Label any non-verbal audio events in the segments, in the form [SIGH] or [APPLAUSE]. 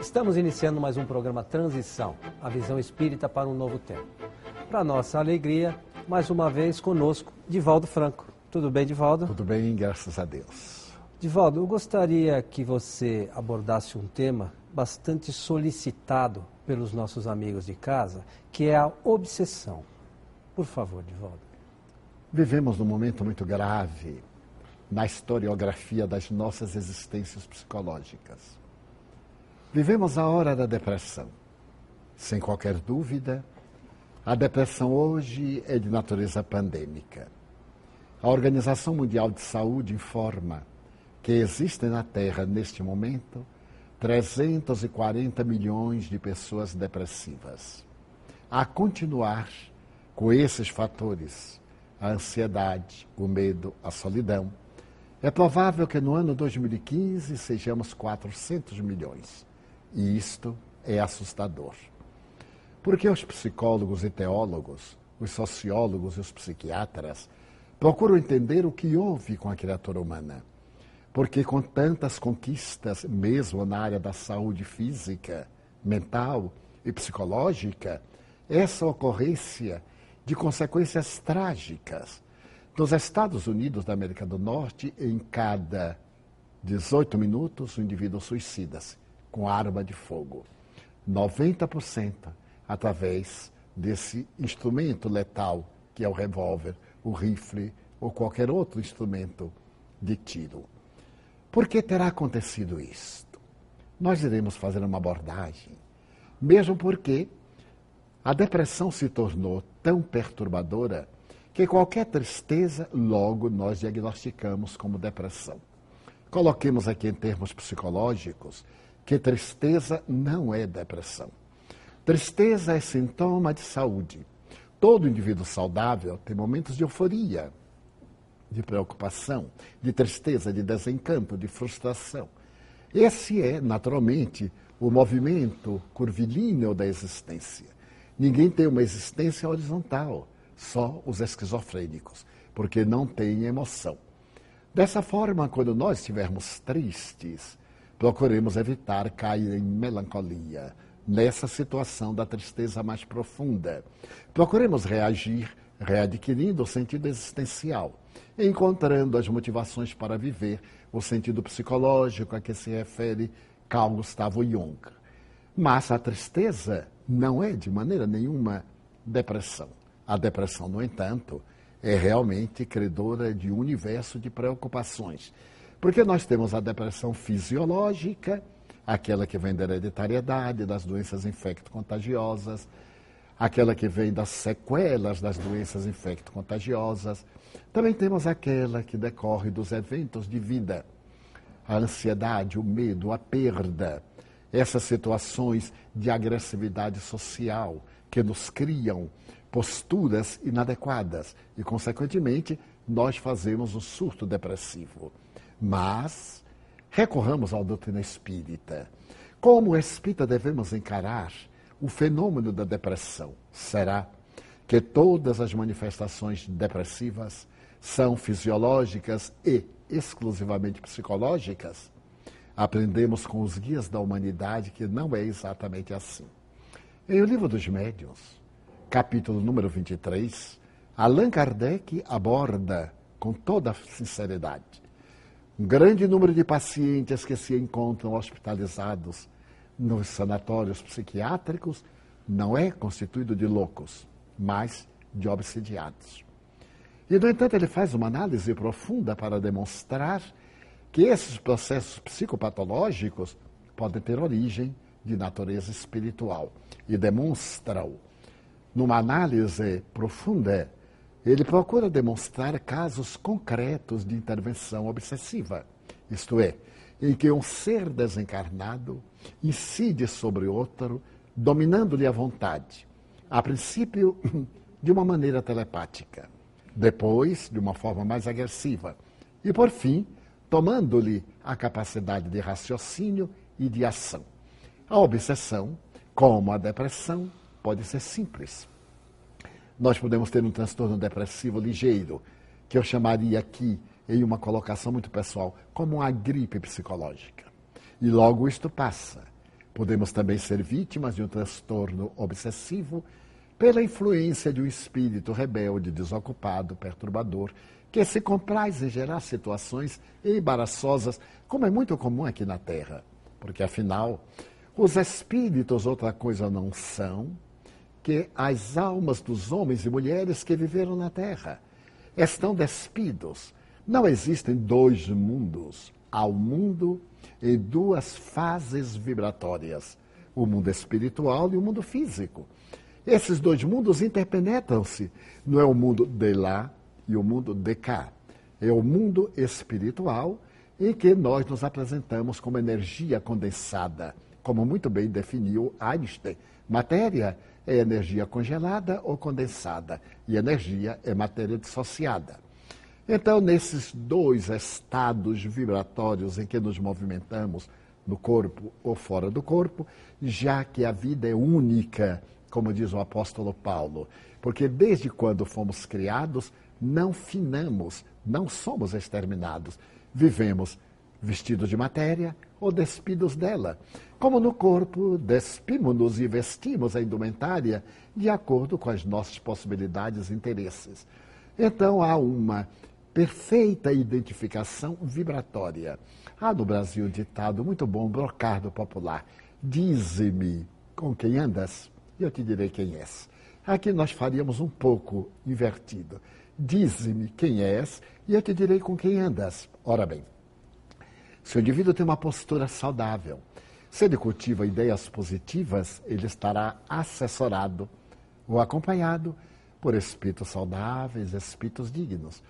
Estamos iniciando mais um programa Transição, a visão espírita para um novo tempo. Para nossa alegria, mais uma vez conosco, Divaldo Franco. Tudo bem, Divaldo? Tudo bem, graças a Deus. Divaldo, eu gostaria que você abordasse um tema bastante solicitado pelos nossos amigos de casa, que é a obsessão. Por favor, Divaldo. Vivemos num momento muito grave na historiografia das nossas existências psicológicas. Vivemos a hora da depressão. Sem qualquer dúvida, a depressão hoje é de natureza pandêmica. A Organização Mundial de Saúde informa que existem na Terra, neste momento, 340 milhões de pessoas depressivas. A continuar com esses fatores, a ansiedade, o medo, a solidão, é provável que no ano 2015 sejamos 400 milhões. E isto é assustador. Porque os psicólogos e teólogos, os sociólogos e os psiquiatras procuram entender o que houve com a criatura humana. Porque com tantas conquistas, mesmo na área da saúde física, mental e psicológica, essa ocorrência de consequências trágicas. Nos Estados Unidos da América do Norte, em cada 18 minutos, o indivíduo suicida-se com arma de fogo. 90% através desse instrumento letal que é o revólver, o rifle ou qualquer outro instrumento de tiro. Por que terá acontecido isto? Nós iremos fazer uma abordagem, mesmo porque a depressão se tornou tão perturbadora que qualquer tristeza logo nós diagnosticamos como depressão. Coloquemos aqui em termos psicológicos que tristeza não é depressão. Tristeza é sintoma de saúde. Todo indivíduo saudável tem momentos de euforia, de preocupação, de tristeza, de desencanto, de frustração. Esse é, naturalmente, o movimento curvilíneo da existência. Ninguém tem uma existência horizontal, só os esquizofrênicos, porque não têm emoção. Dessa forma, quando nós estivermos tristes, procuremos evitar cair em melancolia, nessa situação da tristeza mais profunda. Procuremos reagir readquirindo o sentido existencial, encontrando as motivações para viver, o sentido psicológico a que se refere Carl Gustavo Jung. Mas a tristeza não é de maneira nenhuma depressão. A depressão, no entanto, é realmente credora de um universo de preocupações porque nós temos a depressão fisiológica, aquela que vem da hereditariedade, das doenças infecto-contagiosas, aquela que vem das sequelas das doenças infecto-contagiosas. Também temos aquela que decorre dos eventos de vida, a ansiedade, o medo, a perda, essas situações de agressividade social que nos criam posturas inadequadas e, consequentemente, nós fazemos o surto depressivo. Mas recorramos à doutrina espírita. Como espírita devemos encarar o fenômeno da depressão? Será que todas as manifestações depressivas são fisiológicas e exclusivamente psicológicas? Aprendemos com os guias da humanidade que não é exatamente assim. Em O Livro dos Médiuns, capítulo número 23, Allan Kardec aborda com toda sinceridade um grande número de pacientes que se encontram hospitalizados nos sanatórios psiquiátricos não é constituído de loucos, mas de obsidiados. E, no entanto, ele faz uma análise profunda para demonstrar que esses processos psicopatológicos podem ter origem de natureza espiritual. E demonstra-o numa análise profunda ele procura demonstrar casos concretos de intervenção obsessiva, isto é, em que um ser desencarnado incide sobre outro, dominando-lhe a vontade, a princípio [CLEARS THROAT] de uma maneira telepática, depois de uma forma mais agressiva, e por fim, tomando-lhe a capacidade de raciocínio e de ação. A obsessão, como a depressão, pode ser simples nós podemos ter um transtorno depressivo ligeiro, que eu chamaria aqui, em uma colocação muito pessoal, como uma gripe psicológica. E logo isto passa. Podemos também ser vítimas de um transtorno obsessivo pela influência de um espírito rebelde, desocupado, perturbador, que se compraz em gerar situações embaraçosas, como é muito comum aqui na Terra. Porque, afinal, os espíritos outra coisa não são que as almas dos homens e mulheres que viveram na Terra. Estão despidos. Não existem dois mundos. Há o um mundo em duas fases vibratórias: o mundo espiritual e o mundo físico. Esses dois mundos interpenetram-se. Não é o mundo de lá e o mundo de cá. É o mundo espiritual em que nós nos apresentamos como energia condensada, como muito bem definiu Einstein. Matéria é energia congelada ou condensada, e energia é matéria dissociada. Então, nesses dois estados vibratórios em que nos movimentamos, no corpo ou fora do corpo, já que a vida é única como diz o apóstolo Paulo, porque desde quando fomos criados, não finamos, não somos exterminados. Vivemos vestidos de matéria ou despidos dela. Como no corpo, despimos-nos e vestimos a indumentária de acordo com as nossas possibilidades e interesses. Então há uma perfeita identificação vibratória. Há no Brasil um ditado muito bom, brocardo popular. Dize-me com quem andas e eu te direi quem és. Aqui nós faríamos um pouco invertido. Dize-me quem és e eu te direi com quem andas. Ora bem, se o indivíduo tem uma postura saudável, se ele cultiva ideias positivas, ele estará assessorado ou acompanhado por espíritos saudáveis, espíritos dignos.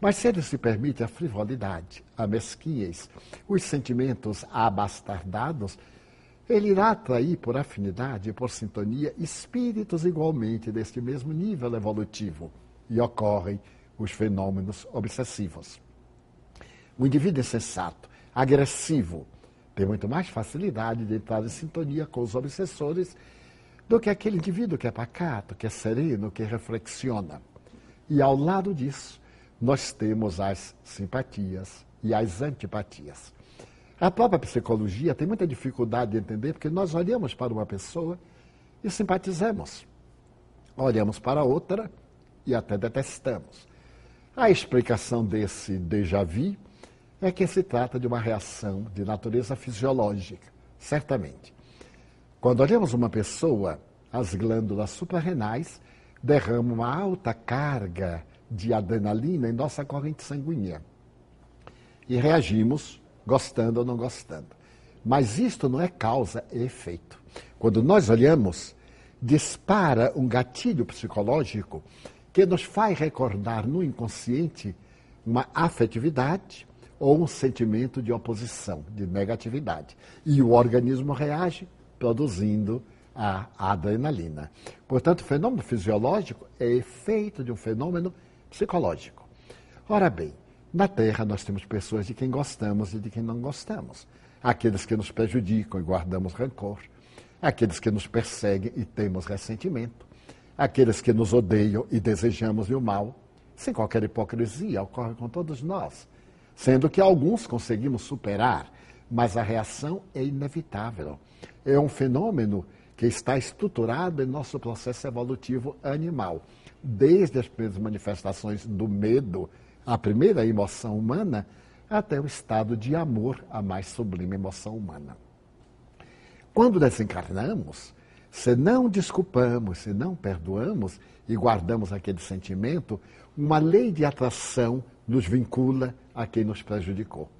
Mas se ele se permite a frivolidade, a mesquinhez, os sentimentos abastardados, ele irá atrair por afinidade e por sintonia espíritos igualmente deste mesmo nível evolutivo e ocorrem os fenômenos obsessivos. O indivíduo insensato, agressivo, tem muito mais facilidade de entrar em sintonia com os obsessores do que aquele indivíduo que é pacato, que é sereno, que reflexiona. E ao lado disso, nós temos as simpatias e as antipatias. A própria psicologia tem muita dificuldade de entender, porque nós olhamos para uma pessoa e simpatizamos. Olhamos para outra e até detestamos. A explicação desse déjà vu é que se trata de uma reação de natureza fisiológica, certamente. Quando olhamos uma pessoa, as glândulas suprarrenais derramam uma alta carga de adrenalina em nossa corrente sanguínea. E reagimos gostando ou não gostando. Mas isto não é causa e efeito. Quando nós olhamos, dispara um gatilho psicológico que nos faz recordar no inconsciente uma afetividade ou um sentimento de oposição, de negatividade. E o organismo reage produzindo a adrenalina. Portanto, o fenômeno fisiológico é efeito de um fenômeno psicológico. Ora bem, na Terra, nós temos pessoas de quem gostamos e de quem não gostamos. Aqueles que nos prejudicam e guardamos rancor. Aqueles que nos perseguem e temos ressentimento. Aqueles que nos odeiam e desejamos o mal. Sem qualquer hipocrisia, ocorre com todos nós. Sendo que alguns conseguimos superar, mas a reação é inevitável. É um fenômeno que está estruturado em nosso processo evolutivo animal. Desde as primeiras manifestações do medo, a primeira emoção humana, até o estado de amor, a mais sublime emoção humana. Quando desencarnamos, se não desculpamos, se não perdoamos e guardamos aquele sentimento, uma lei de atração nos vincula a quem nos prejudicou.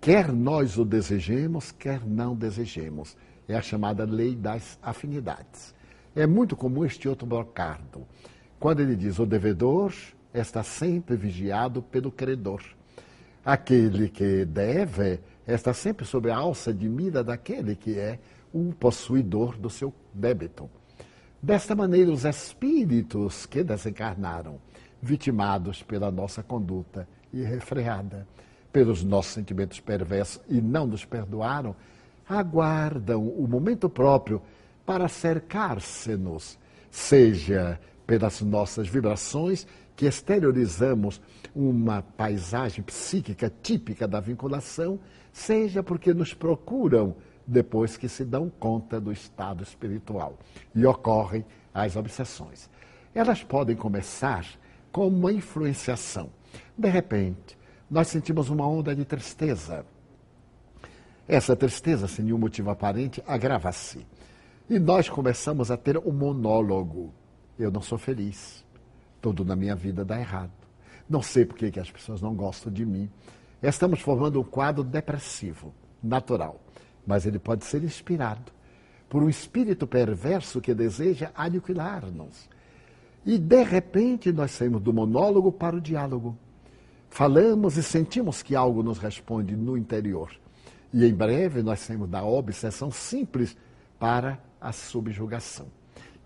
Quer nós o desejemos, quer não desejemos. É a chamada lei das afinidades. É muito comum este outro brocardo. Quando ele diz o devedor está sempre vigiado pelo credor. Aquele que deve está sempre sob a alça de mira daquele que é o possuidor do seu débito. Desta maneira, os espíritos que desencarnaram, vitimados pela nossa conduta irrefreada, pelos nossos sentimentos perversos e não nos perdoaram, aguardam o momento próprio para cercar-se-nos, seja pelas nossas vibrações, que exteriorizamos uma paisagem psíquica típica da vinculação, seja porque nos procuram depois que se dão conta do estado espiritual e ocorrem as obsessões. Elas podem começar com uma influenciação. De repente, nós sentimos uma onda de tristeza. Essa tristeza, sem nenhum motivo aparente, agrava-se. E nós começamos a ter um monólogo. Eu não sou feliz. Tudo na minha vida dá errado. Não sei por que as pessoas não gostam de mim. Estamos formando um quadro depressivo, natural, mas ele pode ser inspirado por um espírito perverso que deseja aniquilar-nos. E de repente nós saímos do monólogo para o diálogo. Falamos e sentimos que algo nos responde no interior. E em breve nós saímos da obsessão simples para a subjugação,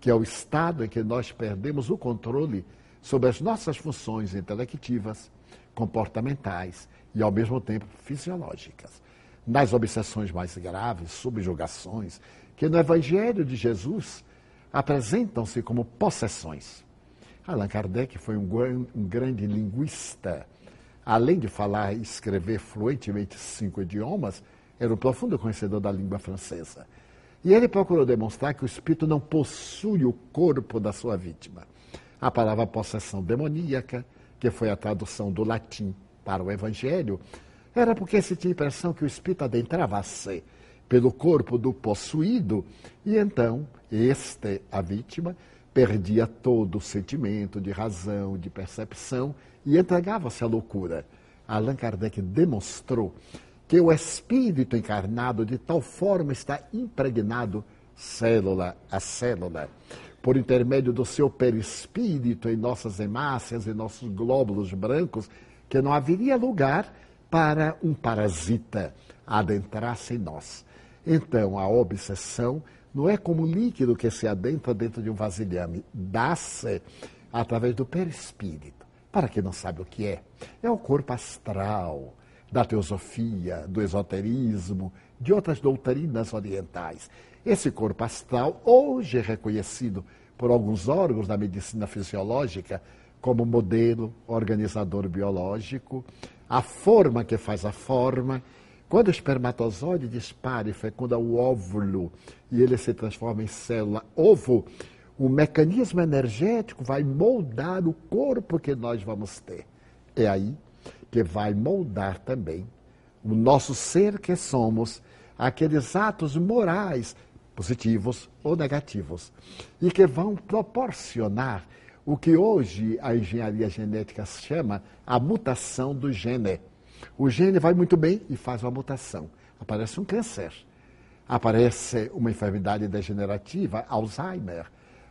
que é o estado em que nós perdemos o controle sobre as nossas funções intelectivas, comportamentais e, ao mesmo tempo, fisiológicas. Nas obsessões mais graves, subjugações, que no Evangelho de Jesus apresentam-se como possessões. Allan Kardec foi um, um grande linguista. Além de falar e escrever fluentemente cinco idiomas, era um profundo conhecedor da língua francesa. E ele procurou demonstrar que o espírito não possui o corpo da sua vítima. A palavra possessão demoníaca, que foi a tradução do latim para o evangelho, era porque se tinha a impressão que o espírito adentrava-se pelo corpo do possuído e então este, a vítima, perdia todo o sentimento de razão, de percepção e entregava-se à loucura. Allan Kardec demonstrou que o espírito encarnado de tal forma está impregnado célula a célula, por intermédio do seu perispírito em nossas hemácias e nossos glóbulos brancos, que não haveria lugar para um parasita adentrar-se em nós. Então, a obsessão não é como líquido que se adentra dentro de um vasilhame, dá-se através do perispírito. Para quem não sabe o que é, é o corpo astral, da teosofia, do esoterismo, de outras doutrinas orientais. Esse corpo astral, hoje reconhecido por alguns órgãos da medicina fisiológica como modelo organizador biológico, a forma que faz a forma. Quando o espermatozoide dispara e fecunda o óvulo e ele se transforma em célula ovo, o mecanismo energético vai moldar o corpo que nós vamos ter. É aí que vai moldar também o nosso ser que somos, aqueles atos morais, positivos ou negativos, e que vão proporcionar o que hoje a engenharia genética chama a mutação do gene. O gene vai muito bem e faz uma mutação. Aparece um câncer, aparece uma enfermidade degenerativa, Alzheimer,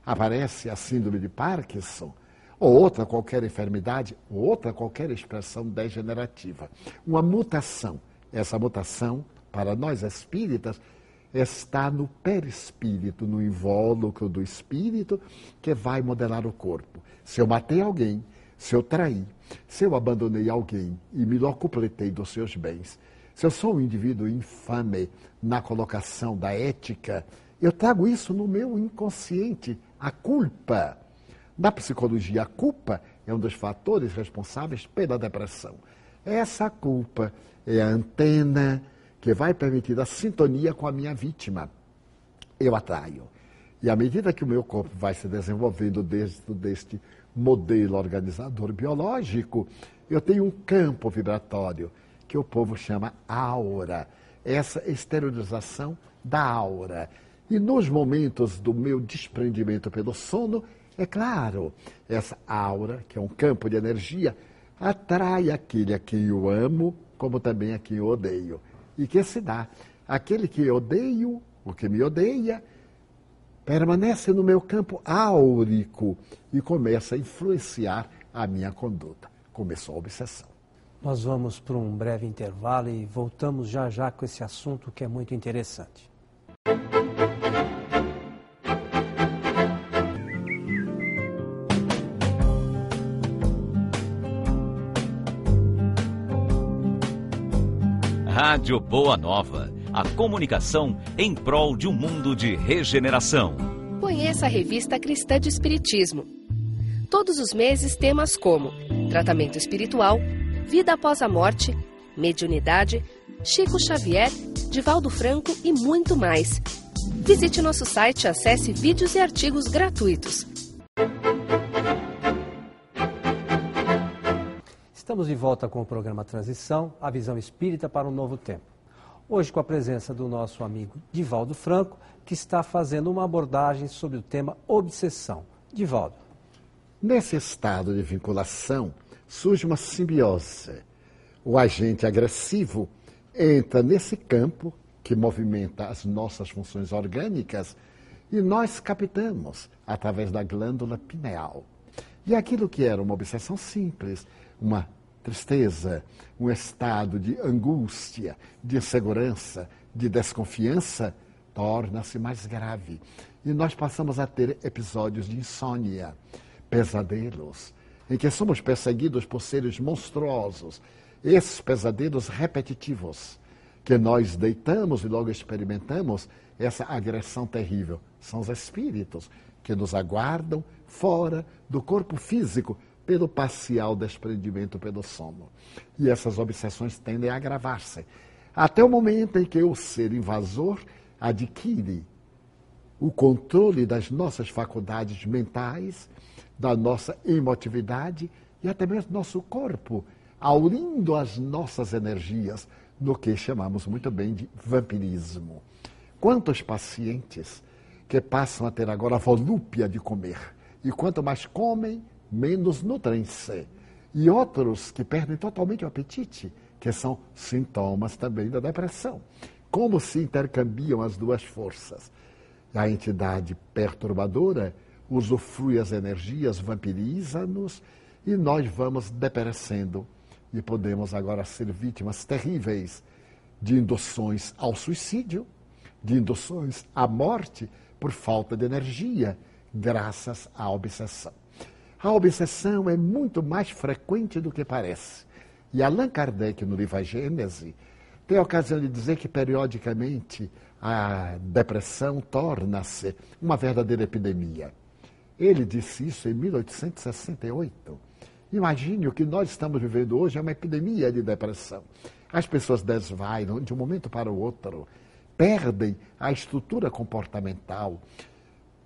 aparece a síndrome de Parkinson, ou outra qualquer enfermidade, ou outra qualquer expressão degenerativa. Uma mutação. Essa mutação, para nós espíritas, está no perispírito, no invólucro do espírito, que vai modelar o corpo. Se eu matei alguém, se eu traí, se eu abandonei alguém e me locupletei dos seus bens, se eu sou um indivíduo infame na colocação da ética, eu trago isso no meu inconsciente, a culpa. Na psicologia, a culpa é um dos fatores responsáveis pela depressão. Essa culpa é a antena que vai permitir a sintonia com a minha vítima. Eu atraio. E à medida que o meu corpo vai se desenvolvendo dentro deste modelo organizador biológico, eu tenho um campo vibratório que o povo chama aura. Essa esterilização da aura. E nos momentos do meu desprendimento pelo sono, é claro, essa aura, que é um campo de energia, atrai aquele a quem eu amo, como também a quem eu odeio. E que se dá? Aquele que odeio, o que me odeia, permanece no meu campo áurico e começa a influenciar a minha conduta. Começou a obsessão. Nós vamos para um breve intervalo e voltamos já já com esse assunto que é muito interessante. Rádio Boa Nova, a comunicação em prol de um mundo de regeneração. Conheça a revista Cristã de Espiritismo Todos os meses, temas como tratamento espiritual, vida após a morte, mediunidade, Chico Xavier, Divaldo Franco e muito mais. Visite nosso site e acesse vídeos e artigos gratuitos. Estamos de volta com o programa Transição, a visão espírita para um novo tempo. Hoje com a presença do nosso amigo Divaldo Franco, que está fazendo uma abordagem sobre o tema obsessão. Divaldo. Nesse estado de vinculação, surge uma simbiose. O agente agressivo entra nesse campo que movimenta as nossas funções orgânicas e nós captamos através da glândula pineal. E aquilo que era uma obsessão simples, uma tristeza, um estado de angústia, de insegurança, de desconfiança, torna-se mais grave. E nós passamos a ter episódios de insônia, pesadelos, em que somos perseguidos por seres monstruosos, esses pesadelos repetitivos, que nós deitamos e logo experimentamos essa agressão terrível. São os espíritos que nos aguardam fora do corpo físico pelo parcial desprendimento pelo sono. E essas obsessões tendem a agravar-se, até o momento em que o ser invasor adquire o controle das nossas faculdades mentais, da nossa emotividade e até mesmo do nosso corpo, aurindo as nossas energias no que chamamos muito bem de vampirismo. Quantos pacientes que passam a ter agora volúpia de comer, e quanto mais comem, menos nutrem-se. E outros que perdem totalmente o apetite, que são sintomas também da depressão. Como se intercambiam as duas forças? A entidade perturbadora usufrui as energias, vampiriza-nos e nós vamos deperecendo e podemos agora ser vítimas terríveis de induções ao suicídio, de induções à morte por falta de energia, graças à obsessão. A obsessão é muito mais frequente do que parece. E Allan Kardec, no livro A Gênese, tem a ocasião de dizer que, periodicamente, a depressão torna-se uma verdadeira epidemia. Ele disse isso em 1868. Imagine o que nós estamos vivendo hoje, é uma epidemia de depressão. As pessoas desvairam de um momento para o outro, perdem a estrutura comportamental,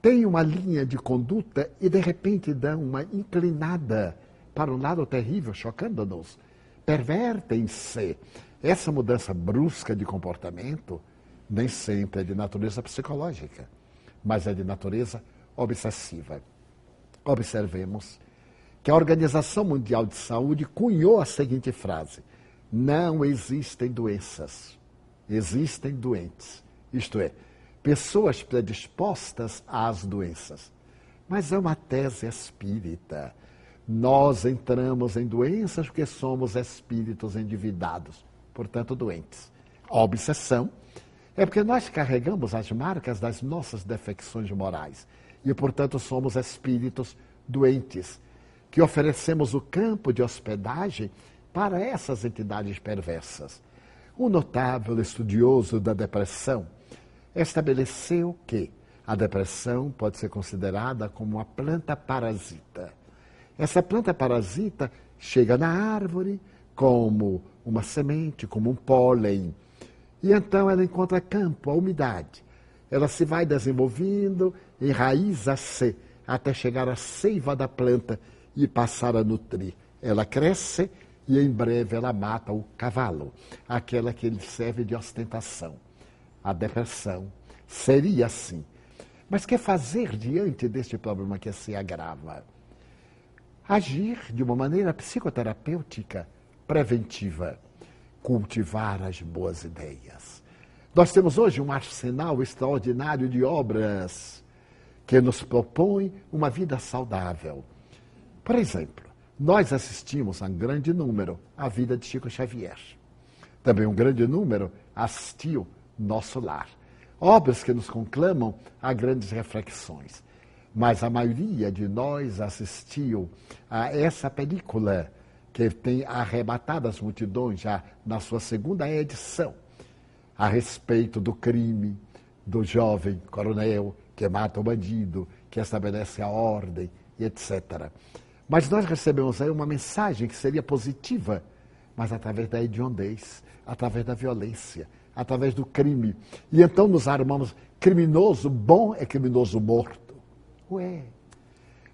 têm uma linha de conduta e de repente dão uma inclinada para um lado terrível, chocando-nos. Pervertem-se. Essa mudança brusca de comportamento nem sempre é de natureza psicológica, mas é de natureza obsessiva. Observemos que a Organização Mundial de Saúde cunhou a seguinte frase: não existem doenças, existem doentes. Isto é, pessoas predispostas às doenças. Mas é uma tese espírita. Nós entramos em doenças porque somos espíritos endividados, portanto, doentes. A obsessão é porque nós carregamos as marcas das nossas defecções morais e, portanto, somos espíritos doentes, que oferecemos o campo de hospedagem para essas entidades perversas. Um notável estudioso da depressão estabeleceu que a depressão pode ser considerada como uma planta parasita. Essa planta parasita chega na árvore como uma semente, como um pólen, e então ela encontra campo, a umidade. Ela se vai desenvolvendo, enraiza-se até chegar à seiva da planta e passar a nutrir. Ela cresce e em breve ela mata o cavalo, aquela que lhe serve de ostentação a depressão. Seria assim. Mas que fazer diante deste problema que se agrava? Agir de uma maneira psicoterapêutica preventiva, cultivar as boas ideias. Nós temos hoje um arsenal extraordinário de obras que nos propõem uma vida saudável. Por exemplo, nós assistimos a um grande número à vida de Chico Xavier. Também um grande número assistiu nosso lar. Obras que nos conclamam a grandes reflexões. Mas a maioria de nós assistiu a essa película que tem arrebatado as multidões já na sua segunda edição, a respeito do crime do jovem coronel que mata o bandido, que estabelece a ordem e etc. Mas nós recebemos aí uma mensagem que seria positiva, mas através da hediondez, através da violência, através do crime. E então nos armamos, criminoso bom é criminoso morto. Ué,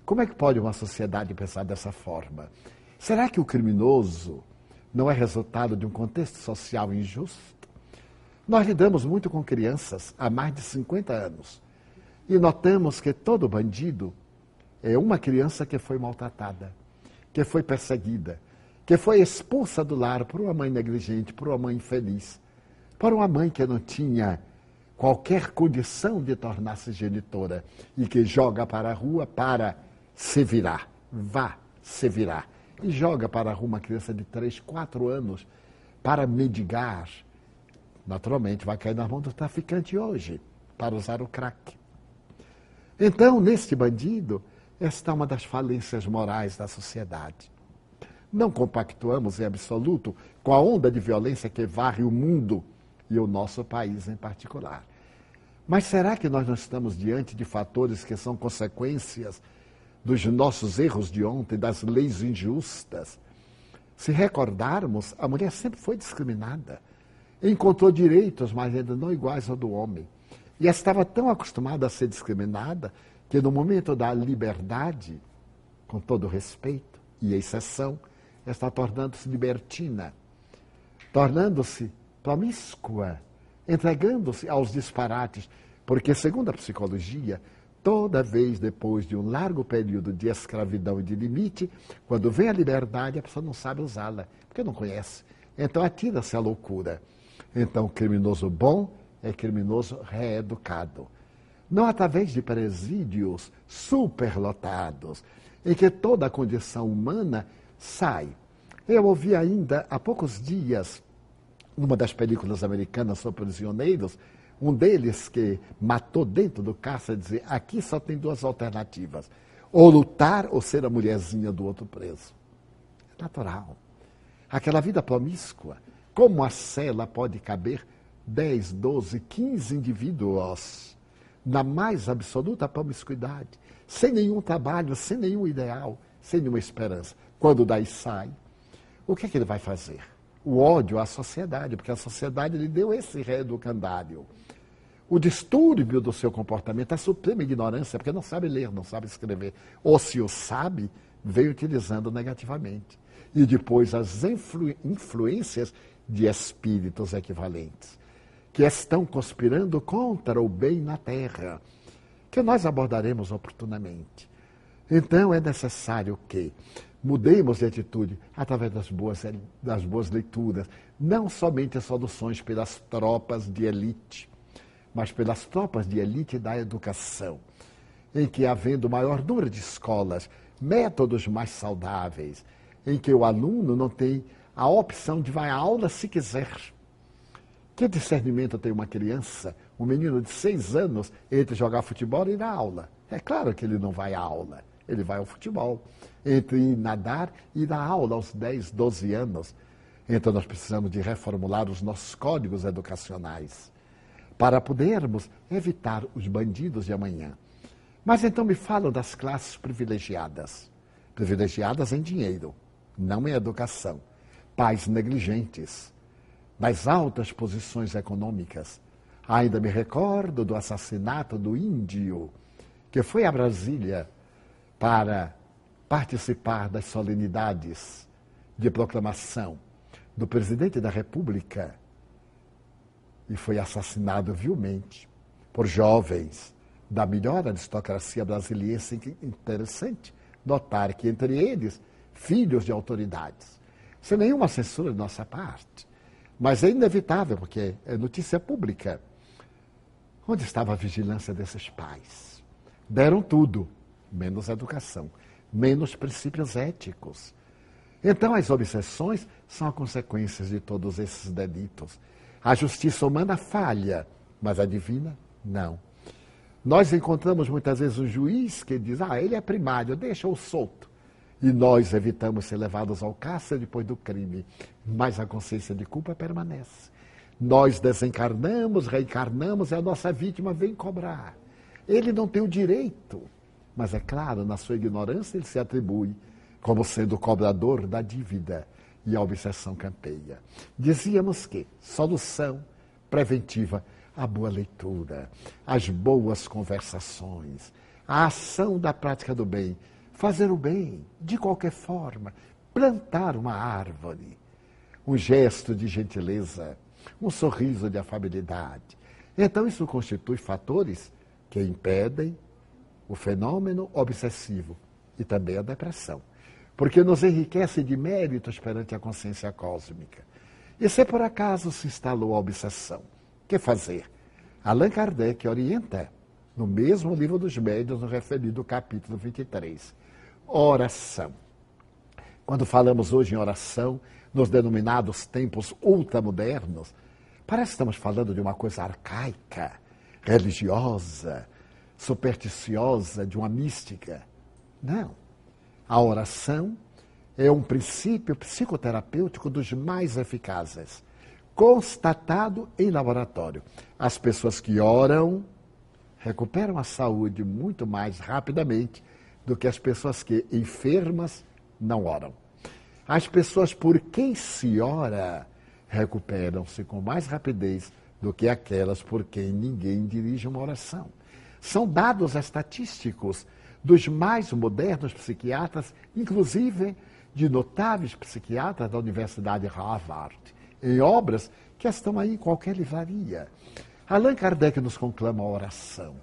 como é que pode uma sociedade pensar dessa forma? Será que o criminoso não é resultado de um contexto social injusto? Nós lidamos muito com crianças há mais de 50 anos e notamos que todo bandido é uma criança que foi maltratada, que foi perseguida, que foi expulsa do lar por uma mãe negligente, por uma mãe infeliz, por uma mãe que não tinha qualquer condição de tornar-se genitora e que joga para a rua para se virar. Vá se virar. E joga para a rua uma criança de 3, 4 anos para mendigar. Naturalmente, vai cair na mão do traficante hoje, para usar o crack. Então, neste bandido, está uma das falências morais da sociedade. Não compactuamos em absoluto com a onda de violência que varre o mundo e o nosso país em particular. Mas será que nós não estamos diante de fatores que são consequências dos nossos erros de ontem, das leis injustas? Se recordarmos, a mulher sempre foi discriminada. Encontrou direitos, mas ainda não iguais ao do homem. E estava tão acostumada a ser discriminada que no momento da liberdade, com todo respeito e exceção, está tornando-se libertina, tornando-se promíscua, entregando-se aos disparates, porque, segundo a psicologia, toda vez depois de um largo período de escravidão e de limite, quando vem a liberdade, a pessoa não sabe usá-la, porque não conhece. Então atira-se à loucura. Então, criminoso bom é criminoso reeducado não através de presídios superlotados, em que toda a condição humana sai. Eu ouvi ainda há poucos dias, numa das películas americanas sobre prisioneiros, um deles que matou dentro do cárcere dizer: aqui só tem duas alternativas, ou lutar ou ser a mulherzinha do outro preso. É natural. Aquela vida promíscua, como a cela pode caber 10, 12, 15 indivíduos? na mais absoluta promiscuidade, sem nenhum trabalho, sem nenhum ideal, sem nenhuma esperança. Quando daí sai, o que, é que ele vai fazer? O ódio à sociedade, porque a sociedade lhe deu esse reeducandário. O distúrbio do seu comportamento, a suprema ignorância, porque não sabe ler, não sabe escrever. Ou se o sabe, veio utilizando negativamente. E depois as influ influências de espíritos equivalentes que estão conspirando contra o bem na terra, que nós abordaremos oportunamente. Então é necessário que mudemos de atitude através das boas, das boas leituras, não somente as soluções pelas tropas de elite, mas pelas tropas de elite da educação, em que, havendo maior número de escolas, métodos mais saudáveis, em que o aluno não tem a opção de vai à aula se quiser, que discernimento tem uma criança, um menino de seis anos, entre jogar futebol e ir à aula? É claro que ele não vai à aula, ele vai ao futebol. Entre nadar e à aula aos 10, 12 anos. Então nós precisamos de reformular os nossos códigos educacionais para podermos evitar os bandidos de amanhã. Mas então me falam das classes privilegiadas. Privilegiadas em dinheiro, não em educação. Pais negligentes, das altas posições econômicas. Ainda me recordo do assassinato do índio, que foi a Brasília para participar das solenidades de proclamação do presidente da República e foi assassinado vilmente por jovens da melhor aristocracia brasileira. Interessante notar que entre eles, filhos de autoridades, sem nenhuma censura de nossa parte. Mas é inevitável, porque é notícia pública. Onde estava a vigilância desses pais? Deram tudo, menos educação, menos princípios éticos. Então, as obsessões são a consequência de todos esses delitos. A justiça humana falha, mas a divina, não. Nós encontramos muitas vezes um juiz que diz: ah, ele é primário, deixa-o solto e nós evitamos ser levados ao cárcere depois do crime, mas a consciência de culpa permanece. Nós desencarnamos, reencarnamos e a nossa vítima vem cobrar. Ele não tem o direito Mas é claro, na sua ignorância, ele se atribui como sendo o cobrador da dívida e a obsessão campeia. Dizíamos que solução preventiva, a boa leitura, as boas conversações, a ação da prática do bem, fazer o bem de qualquer forma, plantar uma árvore, um gesto de gentileza, um sorriso de afabilidade. Então, isso constitui fatores que impedem o fenômeno obsessivo e também a depressão, porque nos enriquece de méritos perante a consciência cósmica. E se por acaso se instalou a obsessão, que fazer? Allan Kardec orienta no mesmo livro dos médios, no referido capítulo 23. Oração. Quando falamos hoje em oração, nos denominados tempos ultramodernos, parece que estamos falando de uma coisa arcaica, religiosa, supersticiosa, de uma mística. Não. A oração é um princípio psicoterapêutico dos mais eficazes, constatado em laboratório. As pessoas que oram recuperam a saúde muito mais rapidamente do que as pessoas que, enfermas, não oram. As pessoas por quem se ora recuperam-se com mais rapidez do que aquelas por quem ninguém dirige uma oração. São dados estatísticos dos mais modernos psiquiatras, inclusive de notáveis psiquiatras da Universidade Harvard, em obras que estão aí em qualquer livraria. Allan Kardec nos conclama a oração.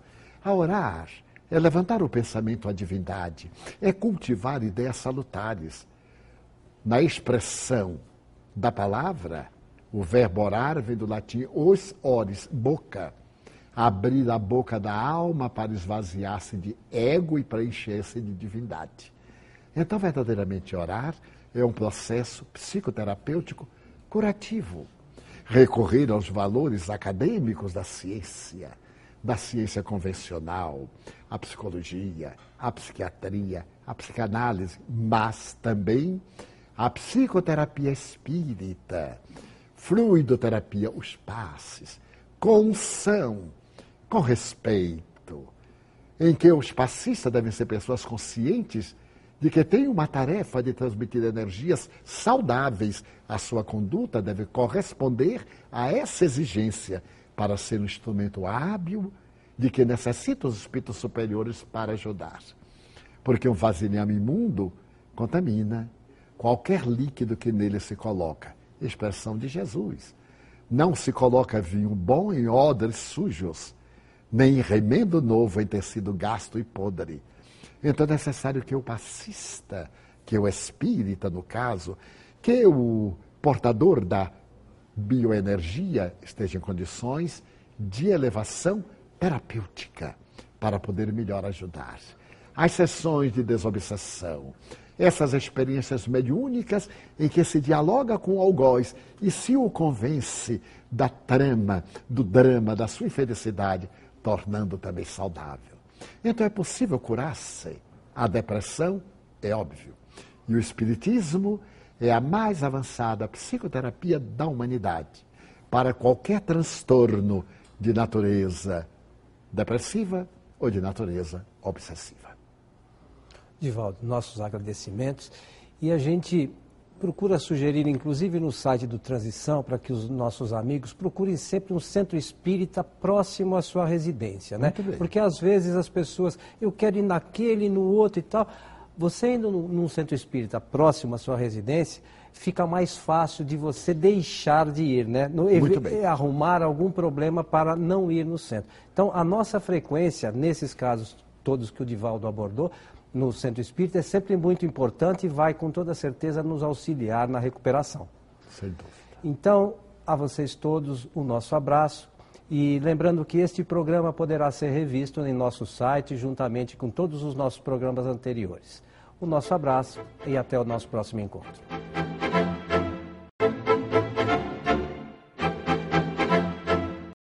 A orar é levantar o pensamento à divindade, é cultivar ideias salutares. Na expressão da palavra, o verbo orar vem do latim os ores, boca. Abrir a boca da alma para esvaziar-se de ego e preencher-se de divindade. Então, verdadeiramente, orar é um processo psicoterapêutico curativo. Recorrer aos valores acadêmicos da ciência, da ciência convencional, a psicologia, a psiquiatria, a psicanálise, mas também a psicoterapia espírita, fluidoterapia, os passes, com unção, com respeito, em que os passistas devem ser pessoas conscientes de que têm uma tarefa de transmitir energias saudáveis. A sua conduta deve corresponder a essa exigência para ser um instrumento hábil de que necessita os espíritos superiores para ajudar. Porque um vasilhame imundo contamina qualquer líquido que nele se coloca expressão de Jesus. Não se coloca vinho bom em odres sujos, nem remendo novo em tecido gasto e podre. Então é necessário que o passista, que o espírita, no caso, que o portador da bioenergia esteja em condições de elevação terapêutica para poder melhor ajudar. As sessões de desobsessão, essas experiências mediúnicas em que se dialoga com o algoz e se o convence da trama, do drama, da sua infelicidade, tornando também saudável. Então é possível curar-se. A depressão é óbvio. E o Espiritismo é a mais avançada psicoterapia da humanidade para qualquer transtorno de natureza depressiva ou de natureza obsessiva. Divaldo, nossos agradecimentos. E a gente procura sugerir, inclusive no site do Transição, para que os nossos amigos procurem sempre um centro espírita próximo à sua residência, né? Porque às vezes as pessoas, eu quero ir naquele, no outro e tal. Você indo num centro espírita próximo à sua residência, fica mais fácil de você deixar de ir, né? No, Muito bem. Arrumar algum problema para não ir no centro. Então, a nossa frequência, nesses casos todos que o Divaldo abordou, no centro espírita é sempre muito importante e vai com toda certeza nos auxiliar na recuperação. Sem dúvida. Então, a vocês todos o nosso abraço e lembrando que este programa poderá ser revisto em nosso site juntamente com todos os nossos programas anteriores. O nosso abraço e até o nosso próximo encontro.